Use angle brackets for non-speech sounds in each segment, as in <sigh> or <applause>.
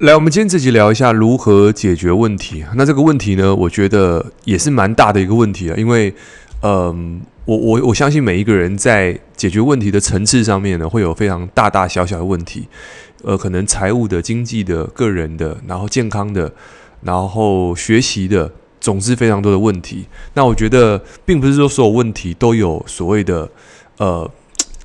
来，我们今天这集聊一下如何解决问题。那这个问题呢，我觉得也是蛮大的一个问题啊，因为，嗯、我我我相信每一个人在解决问题的层次上面呢，会有非常大大小小的问题，呃，可能财务的、经济的、个人的，然后健康的，然后学习的，总之非常多的问题。那我觉得，并不是说所有问题都有所谓的呃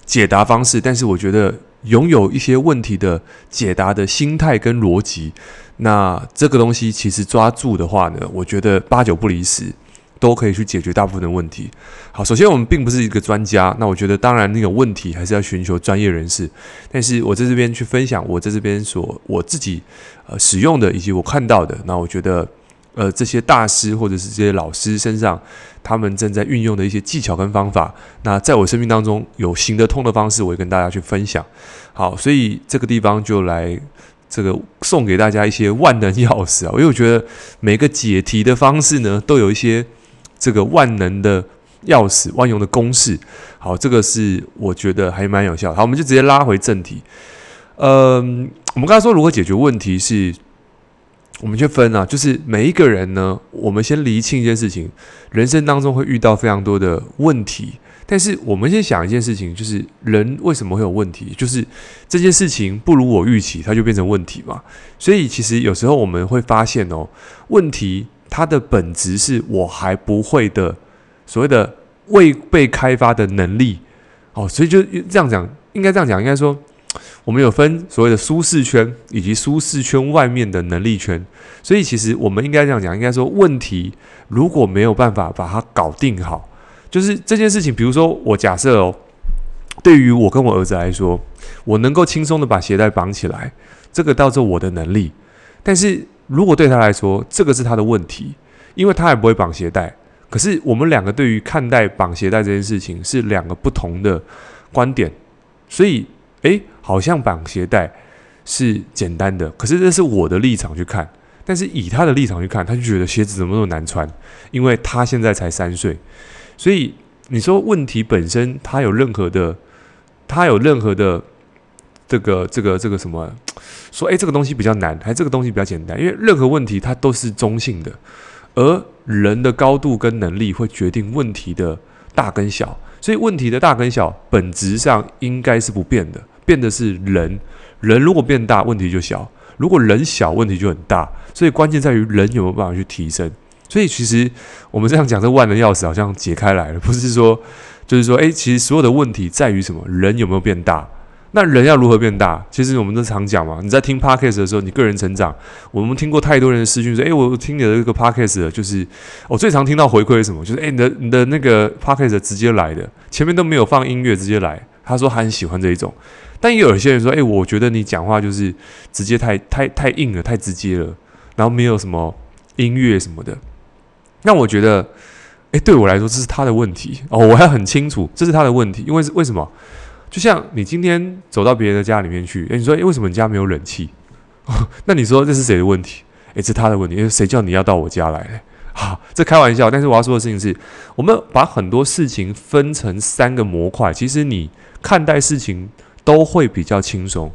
解答方式，但是我觉得。拥有一些问题的解答的心态跟逻辑，那这个东西其实抓住的话呢，我觉得八九不离十，都可以去解决大部分的问题。好，首先我们并不是一个专家，那我觉得当然那个问题还是要寻求专业人士。但是我在这边去分享我在这边所我自己呃使用的以及我看到的，那我觉得。呃，这些大师或者是这些老师身上，他们正在运用的一些技巧跟方法，那在我生命当中有行得通的方式，我会跟大家去分享。好，所以这个地方就来这个送给大家一些万能钥匙啊，因为我觉得每个解题的方式呢，都有一些这个万能的钥匙、万用的公式。好，这个是我觉得还蛮有效。好，我们就直接拉回正题。嗯，我们刚才说如何解决问题是。我们去分啊，就是每一个人呢，我们先厘清一件事情，人生当中会遇到非常多的问题，但是我们先想一件事情，就是人为什么会有问题？就是这件事情不如我预期，它就变成问题嘛。所以其实有时候我们会发现哦，问题它的本质是我还不会的，所谓的未被开发的能力哦，所以就这样讲，应该这样讲，应该说。我们有分所谓的舒适圈以及舒适圈外面的能力圈，所以其实我们应该这样讲，应该说问题如果没有办法把它搞定好，就是这件事情，比如说我假设哦，对于我跟我儿子来说，我能够轻松的把鞋带绑起来，这个叫做我的能力，但是如果对他来说，这个是他的问题，因为他也不会绑鞋带，可是我们两个对于看待绑鞋带这件事情是两个不同的观点，所以。诶，好像绑鞋带是简单的，可是这是我的立场去看。但是以他的立场去看，他就觉得鞋子怎么那么难穿？因为他现在才三岁，所以你说问题本身，他有任何的，他有任何的这个这个这个什么？说诶，这个东西比较难，还这个东西比较简单？因为任何问题它都是中性的，而人的高度跟能力会决定问题的大跟小，所以问题的大跟小本质上应该是不变的。变的是人，人如果变大，问题就小；如果人小，问题就很大。所以关键在于人有没有办法去提升。所以其实我们这样讲，这万能钥匙好像解开来了，不是说就是说，诶，其实所有的问题在于什么？人有没有变大？那人要如何变大？其实我们都常讲嘛。你在听 Podcast 的时候，你个人成长，我们听过太多人的私讯说，诶，我听你的这个 Podcast，就是我最常听到回馈是什么？就是诶，你的你的那个 Podcast 直接来的，前面都没有放音乐，直接来。他说他很喜欢这一种。但也有些人说：“哎、我觉得你讲话就是直接太太太硬了，太直接了，然后没有什么音乐什么的。”那我觉得，哎、对我来说这是他的问题哦，我还很清楚这是他的问题，因为为什么？就像你今天走到别人的家里面去，哎、你说：“哎、为什么你家没有冷气？”那你说这是谁的问题？哎、是他的问题，因为谁叫你要到我家来？好，这开玩笑。但是我要说的事情是，我们把很多事情分成三个模块，其实你看待事情。都会比较轻松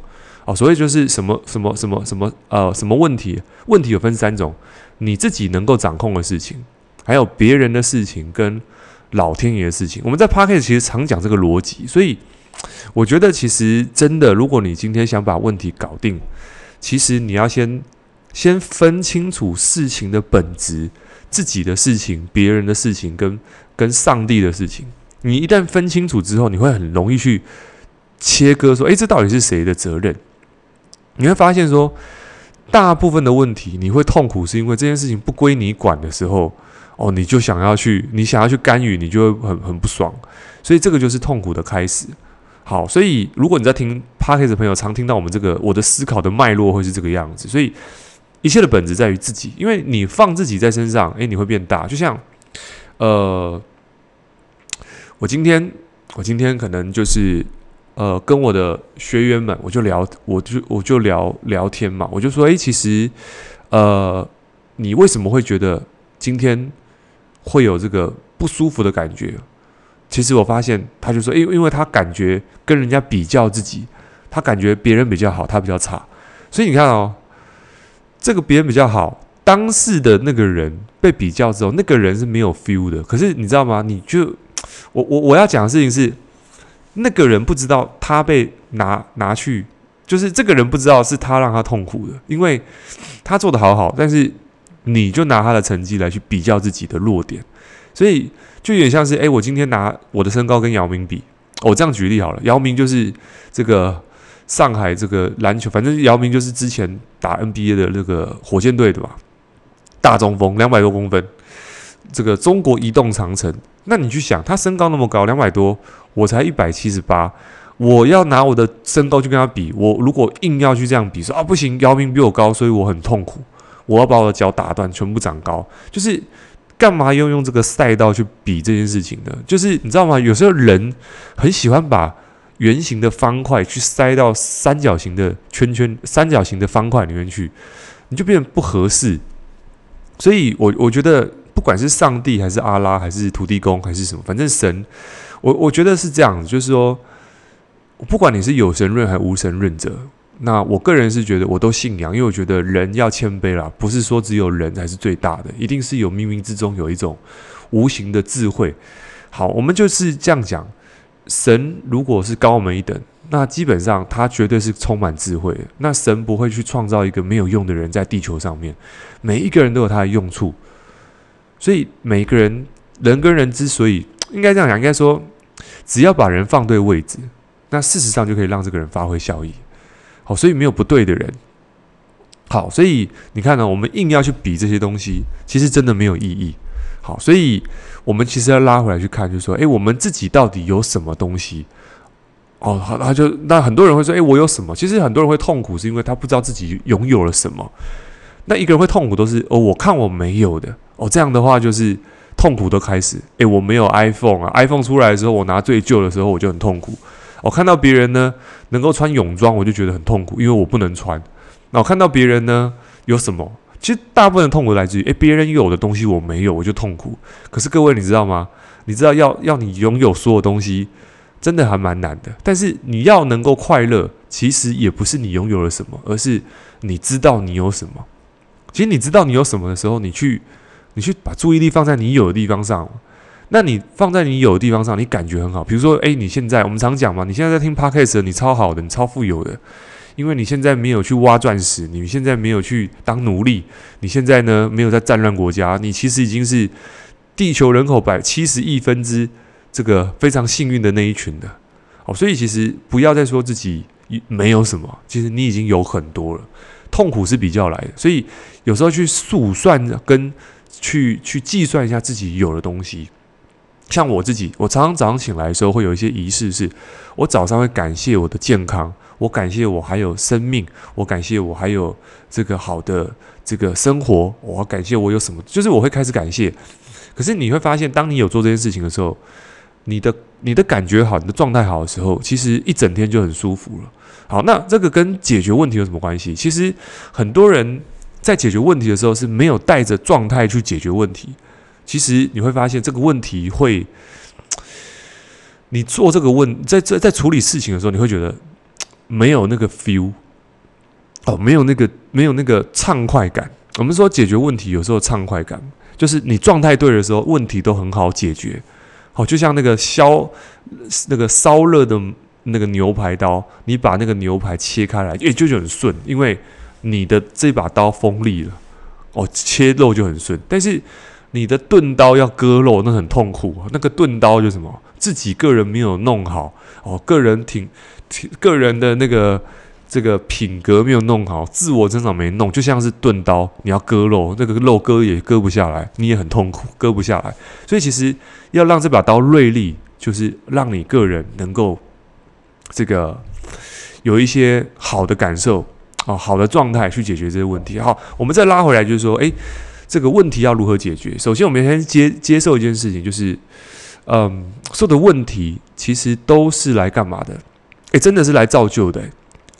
哦，所以就是什么什么什么什么呃什么问题？问题有分三种：你自己能够掌控的事情，还有别人的事情，跟老天爷的事情。我们在 Podcast 其实常讲这个逻辑，所以我觉得其实真的，如果你今天想把问题搞定，其实你要先先分清楚事情的本质，自己的事情、别人的事情跟跟上帝的事情。你一旦分清楚之后，你会很容易去。切割说：“诶，这到底是谁的责任？”你会发现说，大部分的问题你会痛苦，是因为这件事情不归你管的时候，哦，你就想要去，你想要去干预，你就会很很不爽。所以这个就是痛苦的开始。好，所以如果你在听 Podcast 的朋友，常听到我们这个我的思考的脉络会是这个样子。所以一切的本质在于自己，因为你放自己在身上，诶，你会变大。就像，呃，我今天，我今天可能就是。呃，跟我的学员们，我就聊，我就我就聊聊天嘛，我就说，诶，其实，呃，你为什么会觉得今天会有这个不舒服的感觉？其实我发现，他就说，因因为他感觉跟人家比较自己，他感觉别人比较好，他比较差，所以你看哦，这个别人比较好，当事的那个人被比较之后，那个人是没有 feel 的。可是你知道吗？你就我我我要讲的事情是，那个人不知道他被拿拿去，就是这个人不知道是他让他痛苦的，因为他做的好好，但是你就拿他的成绩来去比较自己的弱点，所以就有点像是，哎，我今天拿我的身高跟姚明比，我这样举例好了，姚明就是这个。上海这个篮球，反正姚明就是之前打 NBA 的那个火箭队的嘛，大中锋，两百多公分，这个中国移动长城。那你去想，他身高那么高，两百多，我才一百七十八，我要拿我的身高去跟他比，我如果硬要去这样比，说啊不行，姚明比我高，所以我很痛苦，我要把我的脚打断，全部长高，就是干嘛要用这个赛道去比这件事情呢？就是你知道吗？有时候人很喜欢把。圆形的方块去塞到三角形的圈圈，三角形的方块里面去，你就变得不合适。所以我，我觉得，不管是上帝还是阿拉，还是土地公，还是什么，反正神，我我觉得是这样子，就是说，不管你是有神论还是无神论者，那我个人是觉得我都信仰，因为我觉得人要谦卑啦，不是说只有人才是最大的，一定是有冥冥之中有一种无形的智慧。好，我们就是这样讲。神如果是高我们一等，那基本上他绝对是充满智慧。那神不会去创造一个没有用的人在地球上面，每一个人都有他的用处。所以每个人，人跟人之所以 <tsk> 应该这样讲，应该说，只要把人放对位置，那事实上就可以让这个人发挥效益。好，所以没有不对的人。好，所以你看呢，我们硬要去比这些东西，其实真的没有意义。好，所以我们其实要拉回来去看，就是说，诶，我们自己到底有什么东西？哦，好，那就那很多人会说，诶，我有什么？其实很多人会痛苦，是因为他不知道自己拥有了什么。那一个人会痛苦，都是哦，我看我没有的。哦，这样的话就是痛苦都开始。诶，我没有 iPhone 啊，iPhone 出来的时候，我拿最旧的时候，我就很痛苦。我看到别人呢能够穿泳装，我就觉得很痛苦，因为我不能穿。那我看到别人呢有什么？其实大部分的痛苦来自于，诶，别人有的东西我没有，我就痛苦。可是各位，你知道吗？你知道要要你拥有所有东西，真的还蛮难的。但是你要能够快乐，其实也不是你拥有了什么，而是你知道你有什么。其实你知道你有什么的时候，你去你去把注意力放在你有的地方上。那你放在你有的地方上，你感觉很好。比如说，诶，你现在我们常讲嘛，你现在在听 Podcast，你超好的，你超富有的。因为你现在没有去挖钻石，你现在没有去当奴隶，你现在呢没有在战乱国家，你其实已经是地球人口百七十亿分之这个非常幸运的那一群的。哦，所以其实不要再说自己没有什么，其实你已经有很多了。痛苦是比较来的，所以有时候去速算跟去去计算一下自己有的东西。像我自己，我常常早上醒来的时候会有一些仪式，是我早上会感谢我的健康。我感谢我还有生命，我感谢我还有这个好的这个生活，我感谢我有什么，就是我会开始感谢。可是你会发现，当你有做这件事情的时候，你的你的感觉好，你的状态好的时候，其实一整天就很舒服了。好，那这个跟解决问题有什么关系？其实很多人在解决问题的时候是没有带着状态去解决问题。其实你会发现，这个问题会，你做这个问，在在在处理事情的时候，你会觉得。没有那个 feel 哦，没有那个没有那个畅快感。我们说解决问题有时候畅快感，就是你状态对的时候，问题都很好解决。好，就像那个烧那个烧热的那个牛排刀，你把那个牛排切开来，诶，就就很顺，因为你的这把刀锋利了，哦，切肉就很顺。但是你的钝刀要割肉，那很痛苦。那个钝刀就什么，自己个人没有弄好，哦，个人挺。个人的那个这个品格没有弄好，自我增长没弄，就像是钝刀，你要割肉，那个肉割也割不下来，你也很痛苦，割不下来。所以其实要让这把刀锐利，就是让你个人能够这个有一些好的感受哦，好的状态去解决这些问题。好，我们再拉回来，就是说，诶，这个问题要如何解决？首先，我们先接接受一件事情，就是，嗯，所有的问题其实都是来干嘛的？诶，真的是来造就的，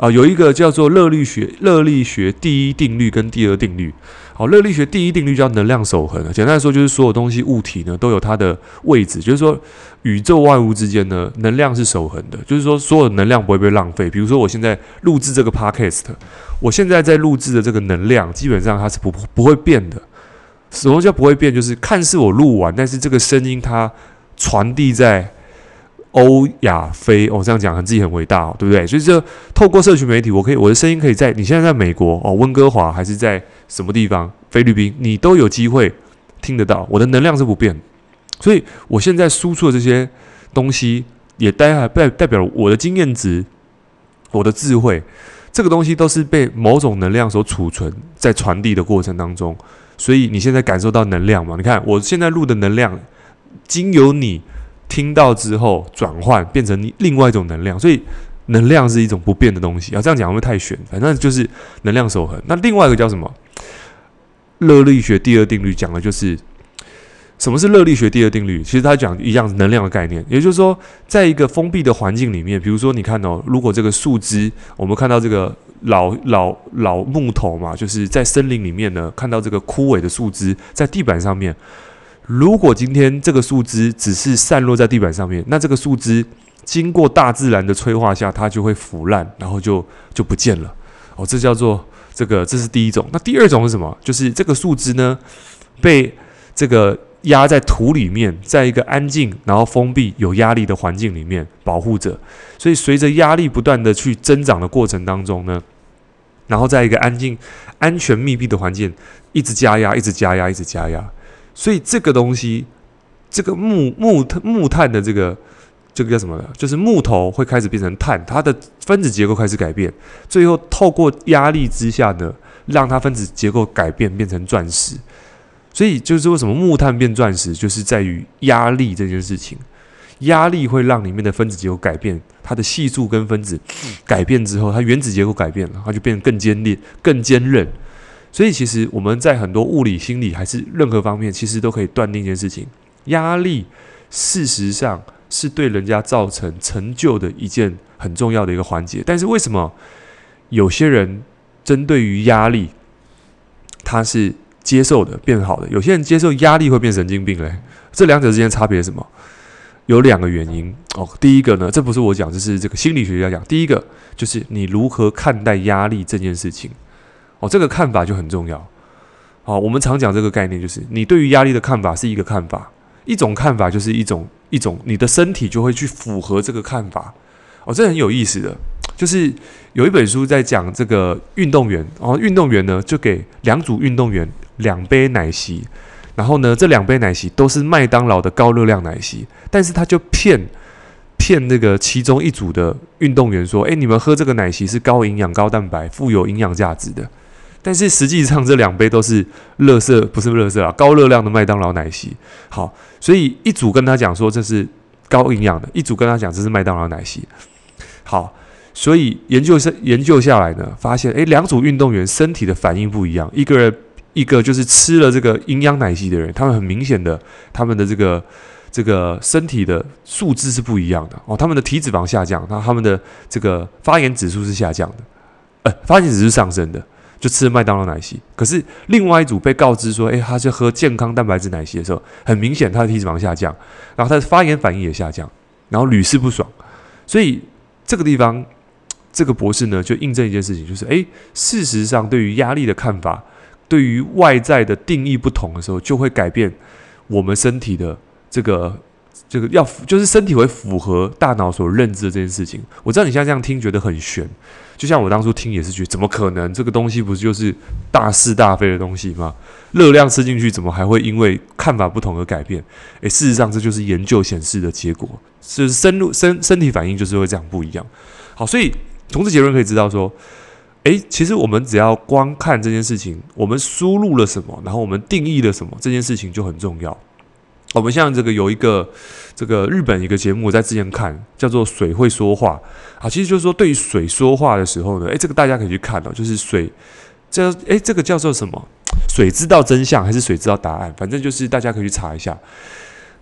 啊，有一个叫做热力学，热力学第一定律跟第二定律。好，热力学第一定律叫能量守恒。简单来说，就是所有东西物体呢都有它的位置，就是说宇宙万物之间呢能量是守恒的，就是说所有能量不会被浪费。比如说我现在录制这个 podcast，我现在在录制的这个能量基本上它是不不会变的。什么叫不会变？就是看似我录完，但是这个声音它传递在。欧亚非，我、这样讲，很自己很伟大哦，对不对？所以这透过社群媒体，我可以我的声音可以在你现在在美国哦，温哥华还是在什么地方，菲律宾，你都有机会听得到。我的能量是不变，所以我现在输出的这些东西，也代代代表我的经验值，我的智慧，这个东西都是被某种能量所储存在传递的过程当中。所以你现在感受到能量吗？你看我现在录的能量，经由你。听到之后转换变成另外一种能量，所以能量是一种不变的东西啊。这样讲会不会太玄？反正就是能量守恒。那另外一个叫什么？热力学第二定律讲的就是什么是热力学第二定律？其实它讲一样能量的概念，也就是说，在一个封闭的环境里面，比如说你看哦，如果这个树枝，我们看到这个老老老木头嘛，就是在森林里面呢，看到这个枯萎的树枝在地板上面。如果今天这个树枝只是散落在地板上面，那这个树枝经过大自然的催化下，它就会腐烂，然后就就不见了。哦，这叫做这个，这是第一种。那第二种是什么？就是这个树枝呢，被这个压在土里面，在一个安静、然后封闭、有压力的环境里面保护着。所以随着压力不断的去增长的过程当中呢，然后在一个安静、安全、密闭的环境，一直加压，一直加压，一直加压。所以这个东西，这个木木木炭的这个这个叫什么呢？就是木头会开始变成碳，它的分子结构开始改变，最后透过压力之下呢，让它分子结构改变，变成钻石。所以就是为什么木炭变钻石，就是在于压力这件事情。压力会让里面的分子结构改变，它的系数跟分子改变之后，它原子结构改变了，它就变得更坚烈、更坚韧。所以，其实我们在很多物理、心理还是任何方面，其实都可以断定一件事情：压力事实上是对人家造成成就的一件很重要的一个环节。但是，为什么有些人针对于压力，他是接受的变好的；有些人接受压力会变神经病嘞？这两者之间差别是什么？有两个原因哦。第一个呢，这不是我讲，这是这个心理学家讲。第一个就是你如何看待压力这件事情。哦，这个看法就很重要。好，我们常讲这个概念，就是你对于压力的看法是一个看法，一种看法就是一种一种，你的身体就会去符合这个看法。哦，这很有意思的，就是有一本书在讲这个运动员，然后运动员呢就给两组运动员两杯奶昔，然后呢这两杯奶昔都是麦当劳的高热量奶昔，但是他就骗骗那个其中一组的运动员说：“哎，你们喝这个奶昔是高营养、高蛋白、富有营养价值的。”但是实际上，这两杯都是乐色，不是乐色啊，高热量的麦当劳奶昔。好，所以一组跟他讲说这是高营养的，一组跟他讲这是麦当劳奶昔。好，所以研究生研究下来呢，发现诶，两组运动员身体的反应不一样。一个人一个就是吃了这个营养奶昔的人，他们很明显的，他们的这个这个身体的数字是不一样的哦，他们的体脂肪下降，那他们的这个发炎指数是下降的，呃，发炎指数上升的。就吃麦当劳奶昔，可是另外一组被告知说，诶，他就喝健康蛋白质奶昔的时候，很明显他的体脂肪下降，然后他的发炎反应也下降，然后屡试不爽。所以这个地方，这个博士呢就印证一件事情，就是诶，事实上对于压力的看法，对于外在的定义不同的时候，就会改变我们身体的这个。这个要就是身体会符合大脑所认知的这件事情。我知道你现在这样听觉得很悬，就像我当初听也是觉得怎么可能？这个东西不是就是大是大非的东西吗？热量吃进去怎么还会因为看法不同而改变？诶，事实上这就是研究显示的结果，是深入身身体反应就是会这样不一样。好，所以从这结论可以知道说，诶，其实我们只要光看这件事情，我们输入了什么，然后我们定义了什么，这件事情就很重要。我们像这个有一个这个日本一个节目，在之前看，叫做《水会说话》啊，其实就是说对于水说话的时候呢，诶，这个大家可以去看哦，就是水，这诶，这个叫做什么？水知道真相还是水知道答案？反正就是大家可以去查一下。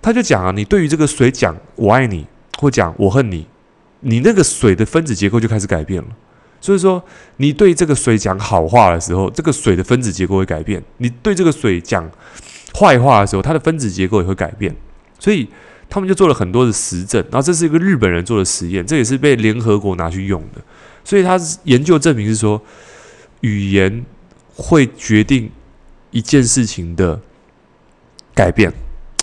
他就讲啊，你对于这个水讲“我爱你”或讲“我恨你”，你那个水的分子结构就开始改变了。所以说，你对这个水讲好话的时候，这个水的分子结构会改变；你对这个水讲坏话的时候，它的分子结构也会改变。所以他们就做了很多的实证，然后这是一个日本人做的实验，这也是被联合国拿去用的。所以他研究证明是说，语言会决定一件事情的改变。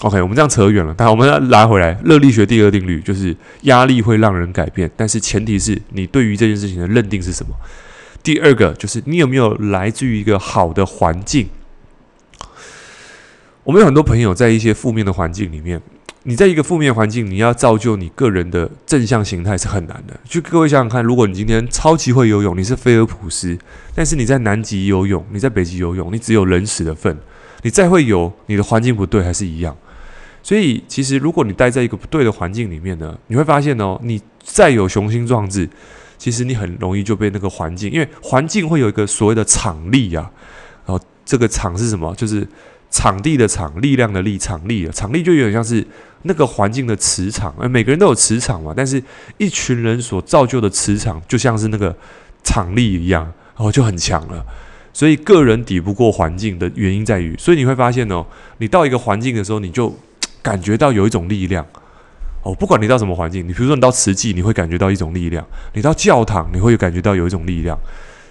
OK，我们这样扯远了，但我们要拉回来。热力学第二定律就是压力会让人改变，但是前提是你对于这件事情的认定是什么。第二个就是你有没有来自于一个好的环境。我们有很多朋友在一些负面的环境里面，你在一个负面环境，你要造就你个人的正向形态是很难的。就各位想想看，如果你今天超级会游泳，你是菲尔普斯，但是你在南极游泳，你在北极游泳，你只有人死的份，你再会游，你的环境不对还是一样。所以，其实如果你待在一个不对的环境里面呢，你会发现哦，你再有雄心壮志，其实你很容易就被那个环境，因为环境会有一个所谓的场力啊。然后这个场是什么？就是场地的场，力量的力，场力啊。场力就有点像是那个环境的磁场，而每个人都有磁场嘛。但是一群人所造就的磁场，就像是那个场力一样，然后就很强了。所以个人抵不过环境的原因在于，所以你会发现哦，你到一个环境的时候，你就感觉到有一种力量哦，不管你到什么环境，你比如说你到慈济，你会感觉到一种力量；你到教堂，你会感觉到有一种力量。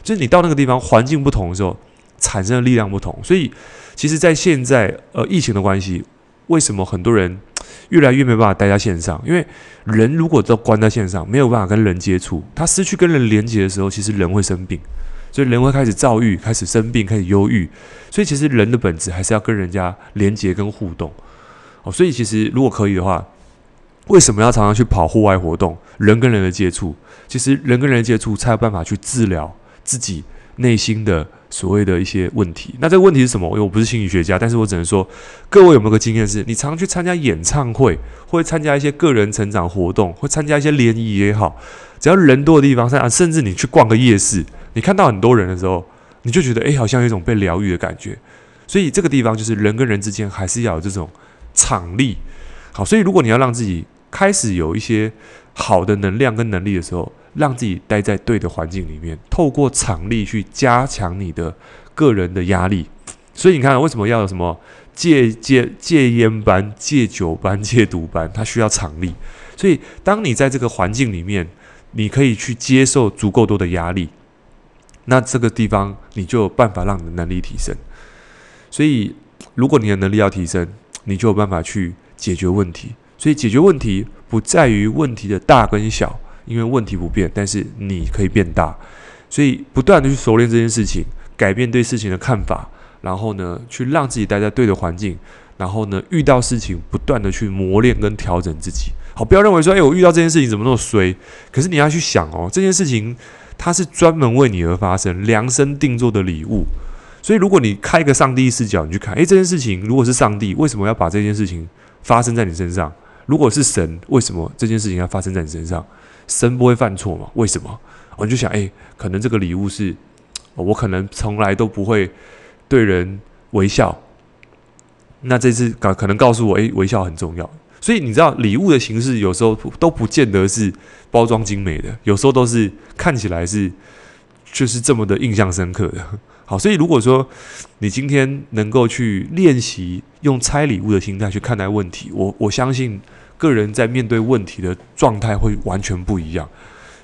就是你到那个地方环境不同的时候，产生的力量不同。所以，其实，在现在呃疫情的关系，为什么很多人越来越没办法待在线上？因为人如果都关在线上，没有办法跟人接触，他失去跟人连接的时候，其实人会生病，所以人会开始躁郁，开始生病，开始忧郁。所以，其实人的本质还是要跟人家连接跟互动。哦，所以其实如果可以的话，为什么要常常去跑户外活动？人跟人的接触，其实人跟人接触才有办法去治疗自己内心的所谓的一些问题。那这个问题是什么？因为我不是心理学家，但是我只能说，各位有没有个经验是，你常常去参加演唱会，或者参加一些个人成长活动，或参加一些联谊也好，只要人多的地方，甚至你去逛个夜市，你看到很多人的时候，你就觉得，诶，好像有一种被疗愈的感觉。所以这个地方就是人跟人之间还是要有这种。场力好，所以如果你要让自己开始有一些好的能量跟能力的时候，让自己待在对的环境里面，透过场力去加强你的个人的压力。所以你看，为什么要有什么戒戒戒烟班、戒酒班、戒毒班？它需要场力。所以，当你在这个环境里面，你可以去接受足够多的压力，那这个地方你就有办法让你的能力提升。所以，如果你的能力要提升，你就有办法去解决问题，所以解决问题不在于问题的大跟小，因为问题不变，但是你可以变大，所以不断的去熟练这件事情，改变对事情的看法，然后呢，去让自己待在对的环境，然后呢，遇到事情不断的去磨练跟调整自己。好，不要认为说，哎，我遇到这件事情怎么那么衰？可是你要去想哦，这件事情它是专门为你而发生，量身定做的礼物。所以，如果你开一个上帝视角，你去看，诶，这件事情如果是上帝，为什么要把这件事情发生在你身上？如果是神，为什么这件事情要发生在你身上？神不会犯错吗？为什么？我就想，诶，可能这个礼物是，我可能从来都不会对人微笑，那这次告可能告诉我，诶，微笑很重要。所以你知道，礼物的形式有时候都不见得是包装精美的，有时候都是看起来是就是这么的印象深刻的。好，所以如果说你今天能够去练习用拆礼物的心态去看待问题，我我相信个人在面对问题的状态会完全不一样。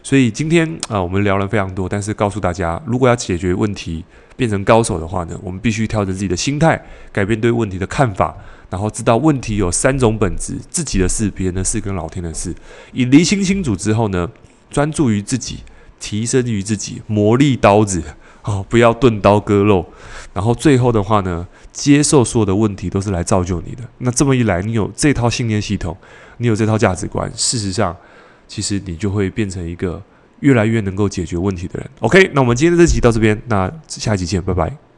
所以今天啊，我们聊了非常多，但是告诉大家，如果要解决问题变成高手的话呢，我们必须调整自己的心态，改变对问题的看法，然后知道问题有三种本质：自己的事、别人的事跟老天的事。以厘清清楚之后呢，专注于自己，提升于自己，磨砺刀子。哦，不要钝刀割肉，然后最后的话呢，接受所有的问题都是来造就你的。那这么一来，你有这套信念系统，你有这套价值观，事实上，其实你就会变成一个越来越能够解决问题的人。OK，那我们今天的这集到这边，那下一集见，拜拜。